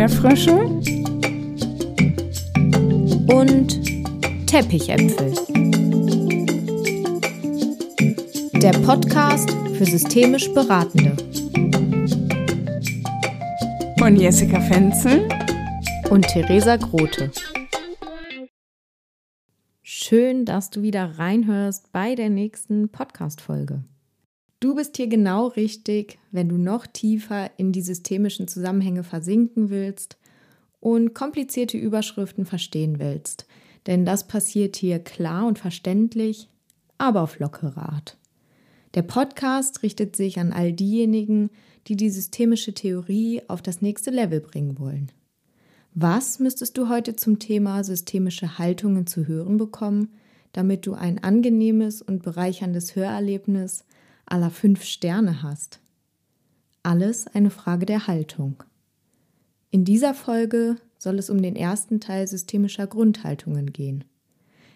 Erdbeerfrösche und Teppichäpfel. Der Podcast für systemisch Beratende. Von Jessica Fenzel und Theresa Grote. Schön, dass du wieder reinhörst bei der nächsten Podcast-Folge. Du bist hier genau richtig, wenn du noch tiefer in die systemischen Zusammenhänge versinken willst und komplizierte Überschriften verstehen willst. Denn das passiert hier klar und verständlich, aber auf lockere Art. Der Podcast richtet sich an all diejenigen, die die systemische Theorie auf das nächste Level bringen wollen. Was müsstest du heute zum Thema systemische Haltungen zu hören bekommen, damit du ein angenehmes und bereicherndes Hörerlebnis aller fünf Sterne hast. Alles eine Frage der Haltung. In dieser Folge soll es um den ersten Teil systemischer Grundhaltungen gehen.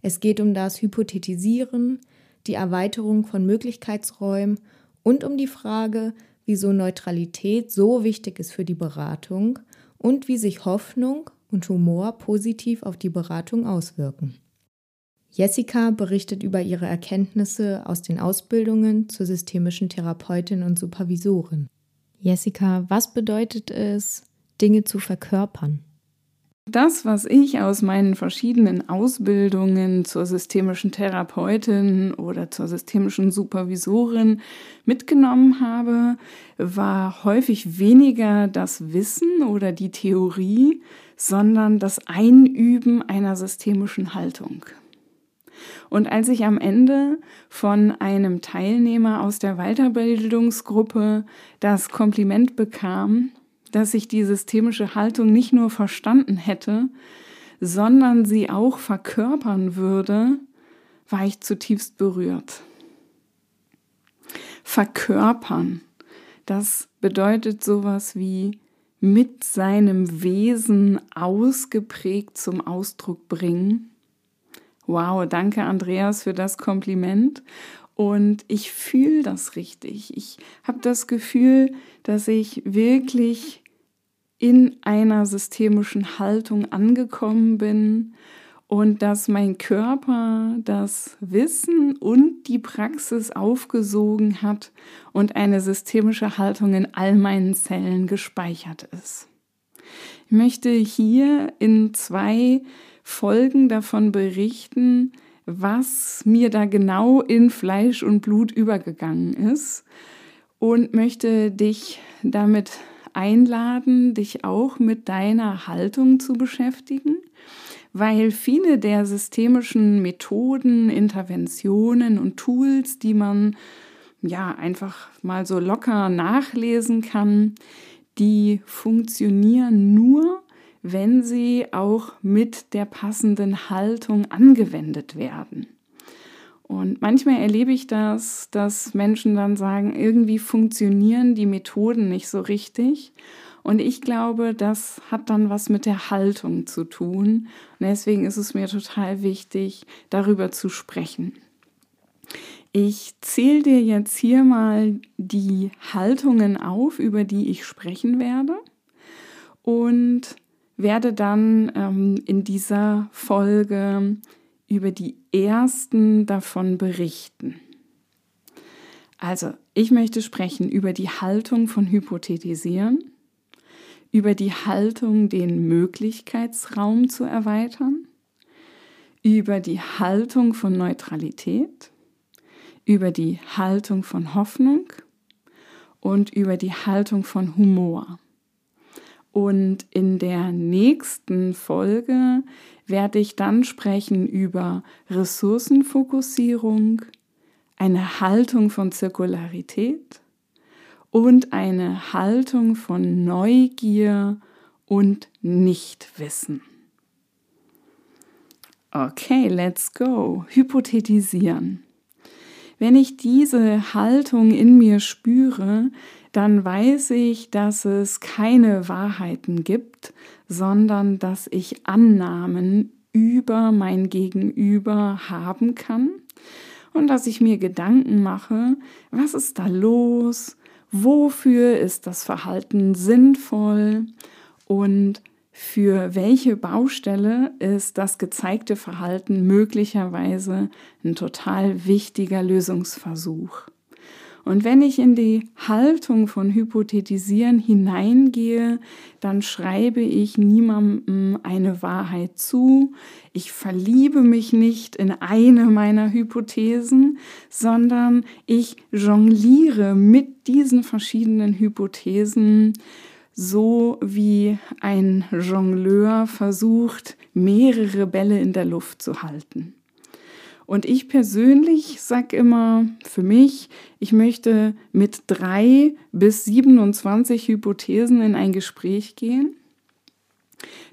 Es geht um das Hypothetisieren, die Erweiterung von Möglichkeitsräumen und um die Frage, wieso Neutralität so wichtig ist für die Beratung und wie sich Hoffnung und Humor positiv auf die Beratung auswirken. Jessica berichtet über ihre Erkenntnisse aus den Ausbildungen zur systemischen Therapeutin und Supervisorin. Jessica, was bedeutet es, Dinge zu verkörpern? Das, was ich aus meinen verschiedenen Ausbildungen zur systemischen Therapeutin oder zur systemischen Supervisorin mitgenommen habe, war häufig weniger das Wissen oder die Theorie, sondern das Einüben einer systemischen Haltung. Und als ich am Ende von einem Teilnehmer aus der Weiterbildungsgruppe das Kompliment bekam, dass ich die systemische Haltung nicht nur verstanden hätte, sondern sie auch verkörpern würde, war ich zutiefst berührt. Verkörpern, das bedeutet sowas wie mit seinem Wesen ausgeprägt zum Ausdruck bringen Wow, danke Andreas für das Kompliment. Und ich fühle das richtig. Ich habe das Gefühl, dass ich wirklich in einer systemischen Haltung angekommen bin und dass mein Körper das Wissen und die Praxis aufgesogen hat und eine systemische Haltung in all meinen Zellen gespeichert ist. Ich möchte hier in zwei Folgen davon berichten, was mir da genau in Fleisch und Blut übergegangen ist und möchte dich damit einladen, dich auch mit deiner Haltung zu beschäftigen, weil viele der systemischen Methoden, Interventionen und Tools, die man ja einfach mal so locker nachlesen kann, die funktionieren nur, wenn sie auch mit der passenden Haltung angewendet werden. Und manchmal erlebe ich das, dass Menschen dann sagen, irgendwie funktionieren die Methoden nicht so richtig. Und ich glaube, das hat dann was mit der Haltung zu tun. Und deswegen ist es mir total wichtig, darüber zu sprechen. Ich zähle dir jetzt hier mal die Haltungen auf, über die ich sprechen werde. Und werde dann ähm, in dieser Folge über die ersten davon berichten. Also, ich möchte sprechen über die Haltung von Hypothetisieren, über die Haltung, den Möglichkeitsraum zu erweitern, über die Haltung von Neutralität, über die Haltung von Hoffnung und über die Haltung von Humor. Und in der nächsten Folge werde ich dann sprechen über Ressourcenfokussierung, eine Haltung von Zirkularität und eine Haltung von Neugier und Nichtwissen. Okay, let's go. Hypothetisieren. Wenn ich diese Haltung in mir spüre, dann weiß ich, dass es keine Wahrheiten gibt, sondern dass ich Annahmen über mein Gegenüber haben kann und dass ich mir Gedanken mache, was ist da los, wofür ist das Verhalten sinnvoll und für welche Baustelle ist das gezeigte Verhalten möglicherweise ein total wichtiger Lösungsversuch. Und wenn ich in die Haltung von Hypothetisieren hineingehe, dann schreibe ich niemandem eine Wahrheit zu. Ich verliebe mich nicht in eine meiner Hypothesen, sondern ich jongliere mit diesen verschiedenen Hypothesen so wie ein Jongleur versucht, mehrere Bälle in der Luft zu halten. Und ich persönlich sage immer für mich, ich möchte mit drei bis 27 Hypothesen in ein Gespräch gehen.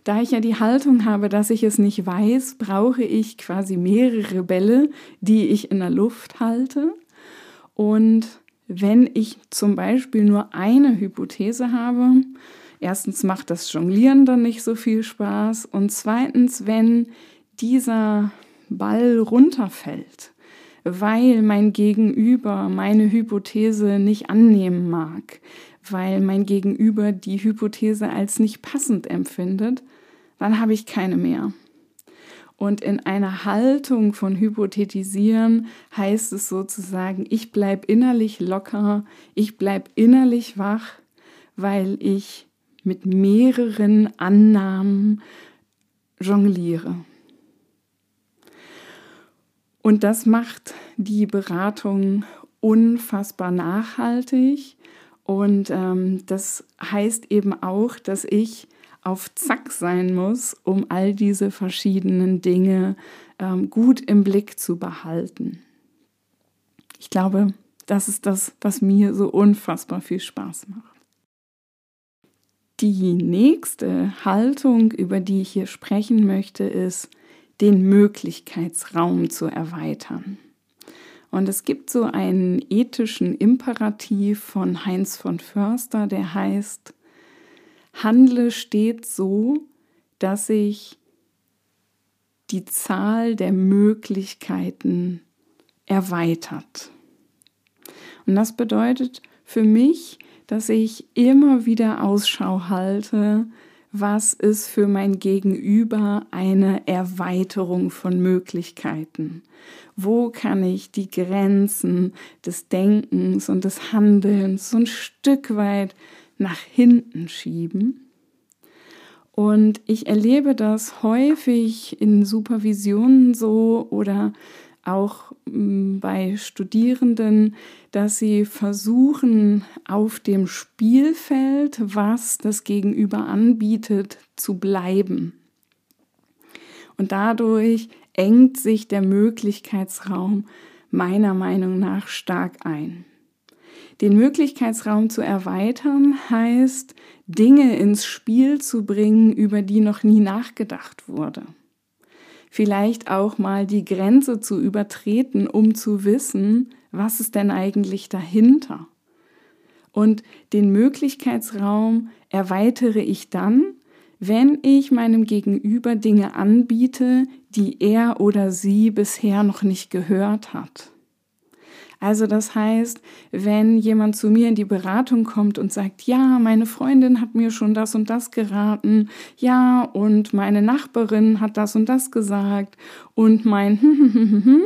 Da ich ja die Haltung habe, dass ich es nicht weiß, brauche ich quasi mehrere Bälle, die ich in der Luft halte. Und wenn ich zum Beispiel nur eine Hypothese habe, erstens macht das Jonglieren dann nicht so viel Spaß und zweitens, wenn dieser Ball runterfällt, weil mein Gegenüber meine Hypothese nicht annehmen mag, weil mein Gegenüber die Hypothese als nicht passend empfindet, dann habe ich keine mehr. Und in einer Haltung von Hypothetisieren heißt es sozusagen, ich bleibe innerlich locker, ich bleibe innerlich wach, weil ich mit mehreren Annahmen jongliere. Und das macht die Beratung unfassbar nachhaltig. Und ähm, das heißt eben auch, dass ich auf Zack sein muss, um all diese verschiedenen Dinge ähm, gut im Blick zu behalten. Ich glaube, das ist das, was mir so unfassbar viel Spaß macht. Die nächste Haltung, über die ich hier sprechen möchte, ist, den Möglichkeitsraum zu erweitern. Und es gibt so einen ethischen Imperativ von Heinz von Förster, der heißt, handle stets so, dass sich die Zahl der Möglichkeiten erweitert. Und das bedeutet für mich, dass ich immer wieder Ausschau halte, was ist für mein Gegenüber eine Erweiterung von Möglichkeiten? Wo kann ich die Grenzen des Denkens und des Handelns so ein Stück weit nach hinten schieben. Und ich erlebe das häufig in Supervisionen so oder auch mm, bei Studierenden, dass sie versuchen, auf dem Spielfeld, was das Gegenüber anbietet, zu bleiben. Und dadurch engt sich der Möglichkeitsraum meiner Meinung nach stark ein. Den Möglichkeitsraum zu erweitern heißt, Dinge ins Spiel zu bringen, über die noch nie nachgedacht wurde. Vielleicht auch mal die Grenze zu übertreten, um zu wissen, was ist denn eigentlich dahinter. Und den Möglichkeitsraum erweitere ich dann, wenn ich meinem Gegenüber Dinge anbiete, die er oder sie bisher noch nicht gehört hat. Also das heißt, wenn jemand zu mir in die Beratung kommt und sagt, ja, meine Freundin hat mir schon das und das geraten, ja, und meine Nachbarin hat das und das gesagt und mein,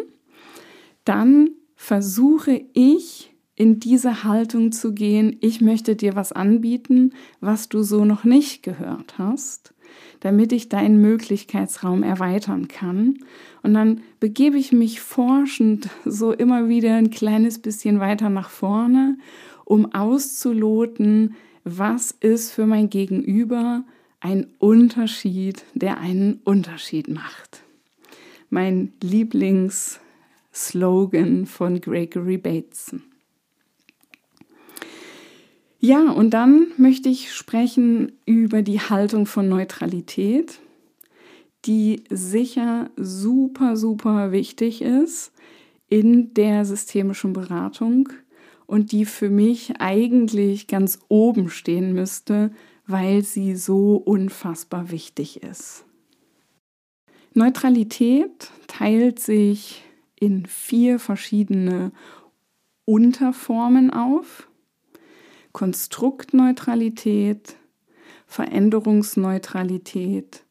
dann versuche ich in diese Haltung zu gehen, ich möchte dir was anbieten, was du so noch nicht gehört hast damit ich deinen Möglichkeitsraum erweitern kann. Und dann begebe ich mich forschend so immer wieder ein kleines bisschen weiter nach vorne, um auszuloten, was ist für mein Gegenüber ein Unterschied, der einen Unterschied macht. Mein Lieblingsslogan von Gregory Bateson. Ja, und dann möchte ich sprechen über die Haltung von Neutralität, die sicher super, super wichtig ist in der systemischen Beratung und die für mich eigentlich ganz oben stehen müsste, weil sie so unfassbar wichtig ist. Neutralität teilt sich in vier verschiedene Unterformen auf. Konstruktneutralität, Veränderungsneutralität,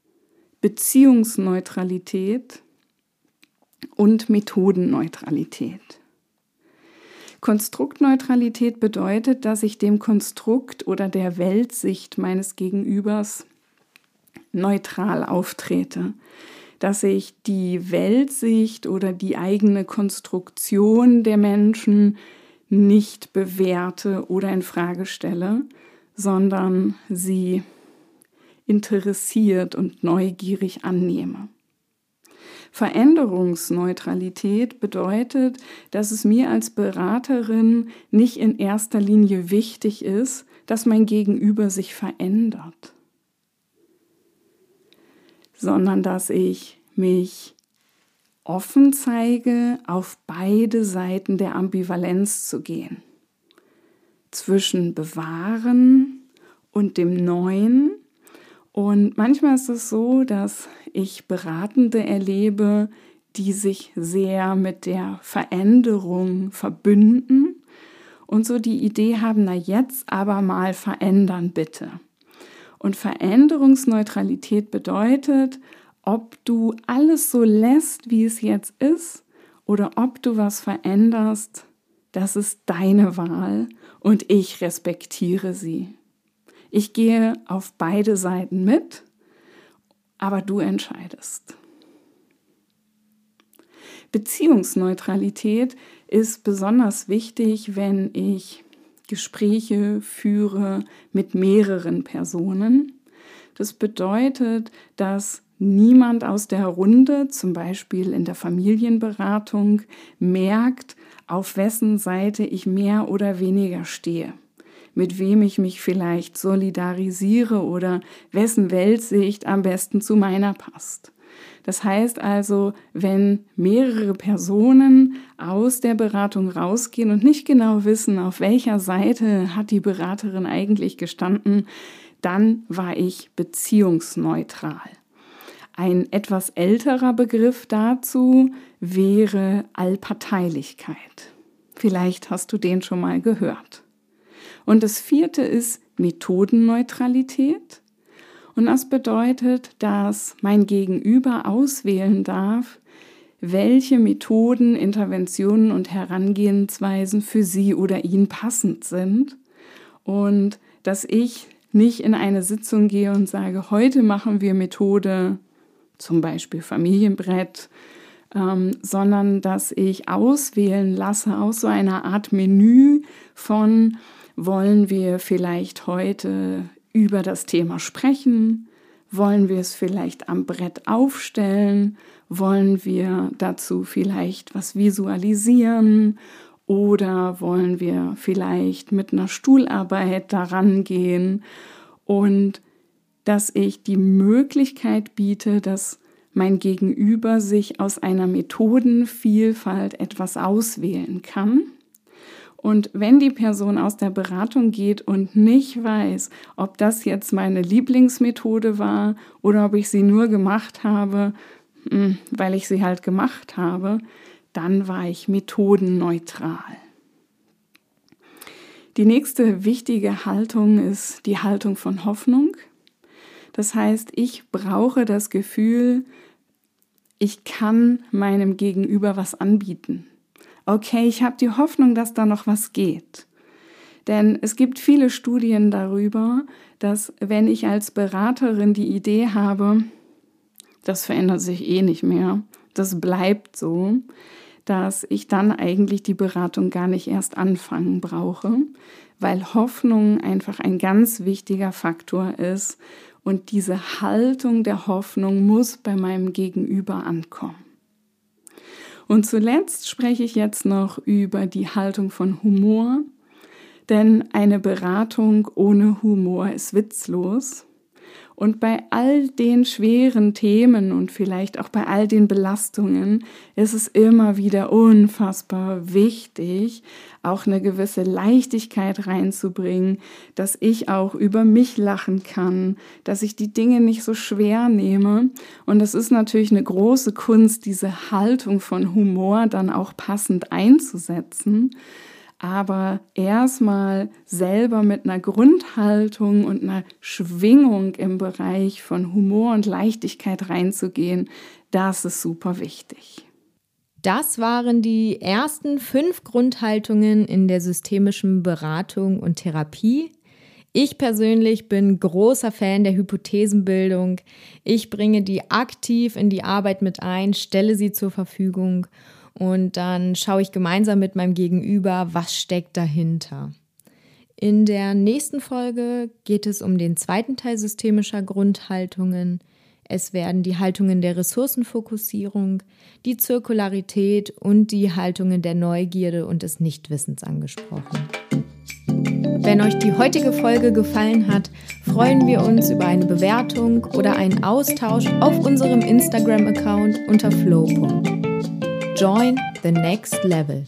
Beziehungsneutralität und Methodenneutralität. Konstruktneutralität bedeutet, dass ich dem Konstrukt oder der Weltsicht meines Gegenübers neutral auftrete, dass ich die Weltsicht oder die eigene Konstruktion der Menschen nicht bewerte oder in Frage stelle, sondern sie interessiert und neugierig annehme. Veränderungsneutralität bedeutet, dass es mir als Beraterin nicht in erster Linie wichtig ist, dass mein Gegenüber sich verändert, sondern dass ich mich offen zeige, auf beide Seiten der Ambivalenz zu gehen. Zwischen Bewahren und dem Neuen. Und manchmal ist es so, dass ich Beratende erlebe, die sich sehr mit der Veränderung verbünden und so die Idee haben, na jetzt aber mal verändern bitte. Und Veränderungsneutralität bedeutet, ob du alles so lässt, wie es jetzt ist, oder ob du was veränderst, das ist deine Wahl und ich respektiere sie. Ich gehe auf beide Seiten mit, aber du entscheidest. Beziehungsneutralität ist besonders wichtig, wenn ich Gespräche führe mit mehreren Personen. Das bedeutet, dass niemand aus der Runde, zum Beispiel in der Familienberatung, merkt, auf wessen Seite ich mehr oder weniger stehe, mit wem ich mich vielleicht solidarisiere oder wessen Weltsicht am besten zu meiner passt. Das heißt also, wenn mehrere Personen aus der Beratung rausgehen und nicht genau wissen, auf welcher Seite hat die Beraterin eigentlich gestanden, dann war ich beziehungsneutral. Ein etwas älterer Begriff dazu wäre Allparteilichkeit. Vielleicht hast du den schon mal gehört. Und das vierte ist Methodenneutralität. Und das bedeutet, dass mein Gegenüber auswählen darf, welche Methoden, Interventionen und Herangehensweisen für sie oder ihn passend sind. Und dass ich nicht in eine Sitzung gehe und sage, heute machen wir Methode zum Beispiel Familienbrett, ähm, sondern dass ich auswählen lasse aus so einer Art Menü von, wollen wir vielleicht heute über das Thema sprechen? Wollen wir es vielleicht am Brett aufstellen? Wollen wir dazu vielleicht was visualisieren? Oder wollen wir vielleicht mit einer Stuhlarbeit daran gehen? Und dass ich die Möglichkeit biete, dass mein Gegenüber sich aus einer Methodenvielfalt etwas auswählen kann. Und wenn die Person aus der Beratung geht und nicht weiß, ob das jetzt meine Lieblingsmethode war oder ob ich sie nur gemacht habe, hm, weil ich sie halt gemacht habe, dann war ich methodenneutral. Die nächste wichtige Haltung ist die Haltung von Hoffnung. Das heißt, ich brauche das Gefühl, ich kann meinem Gegenüber was anbieten. Okay, ich habe die Hoffnung, dass da noch was geht. Denn es gibt viele Studien darüber, dass wenn ich als Beraterin die Idee habe, das verändert sich eh nicht mehr, das bleibt so, dass ich dann eigentlich die Beratung gar nicht erst anfangen brauche, weil Hoffnung einfach ein ganz wichtiger Faktor ist, und diese Haltung der Hoffnung muss bei meinem Gegenüber ankommen. Und zuletzt spreche ich jetzt noch über die Haltung von Humor, denn eine Beratung ohne Humor ist witzlos. Und bei all den schweren Themen und vielleicht auch bei all den Belastungen ist es immer wieder unfassbar wichtig, auch eine gewisse Leichtigkeit reinzubringen, dass ich auch über mich lachen kann, dass ich die Dinge nicht so schwer nehme. Und es ist natürlich eine große Kunst, diese Haltung von Humor dann auch passend einzusetzen. Aber erstmal selber mit einer Grundhaltung und einer Schwingung im Bereich von Humor und Leichtigkeit reinzugehen, das ist super wichtig. Das waren die ersten fünf Grundhaltungen in der systemischen Beratung und Therapie. Ich persönlich bin großer Fan der Hypothesenbildung. Ich bringe die aktiv in die Arbeit mit ein, stelle sie zur Verfügung und dann schaue ich gemeinsam mit meinem Gegenüber, was steckt dahinter. In der nächsten Folge geht es um den zweiten Teil systemischer Grundhaltungen. Es werden die Haltungen der Ressourcenfokussierung, die Zirkularität und die Haltungen der Neugierde und des Nichtwissens angesprochen. Wenn euch die heutige Folge gefallen hat, freuen wir uns über eine Bewertung oder einen Austausch auf unserem Instagram-Account unter flow. Join the next level.